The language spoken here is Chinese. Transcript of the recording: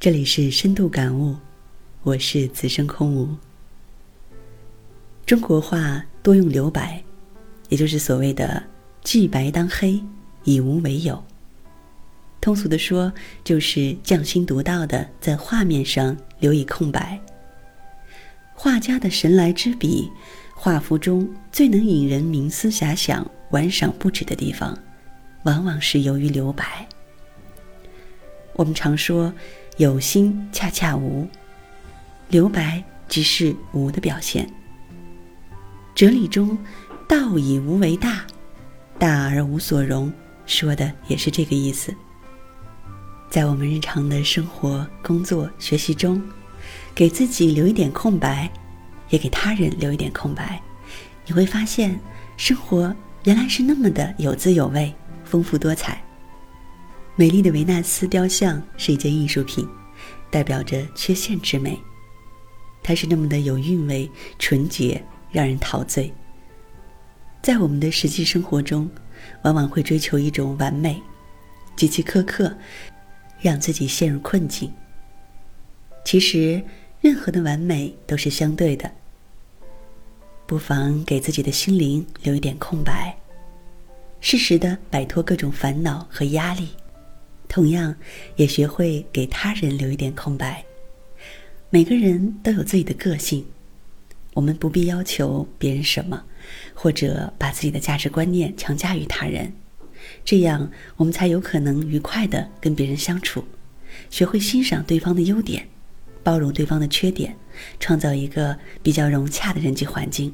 这里是深度感悟，我是此生空无。中国话多用留白，也就是所谓的“既白当黑，以无为有”。通俗的说，就是匠心独到的在画面上留以空白。画家的神来之笔，画幅中最能引人冥思遐想、玩赏不止的地方，往往是由于留白。我们常说。有心恰恰无，留白即是无的表现。哲理中，道以无为大，大而无所容，说的也是这个意思。在我们日常的生活、工作、学习中，给自己留一点空白，也给他人留一点空白，你会发现，生活原来是那么的有滋有味、丰富多彩。美丽的维纳斯雕像是一件艺术品，代表着缺陷之美。它是那么的有韵味、纯洁，让人陶醉。在我们的实际生活中，往往会追求一种完美，极其苛刻，让自己陷入困境。其实，任何的完美都是相对的。不妨给自己的心灵留一点空白，适时的摆脱各种烦恼和压力。同样，也学会给他人留一点空白。每个人都有自己的个性，我们不必要求别人什么，或者把自己的价值观念强加于他人。这样，我们才有可能愉快的跟别人相处。学会欣赏对方的优点，包容对方的缺点，创造一个比较融洽的人际环境。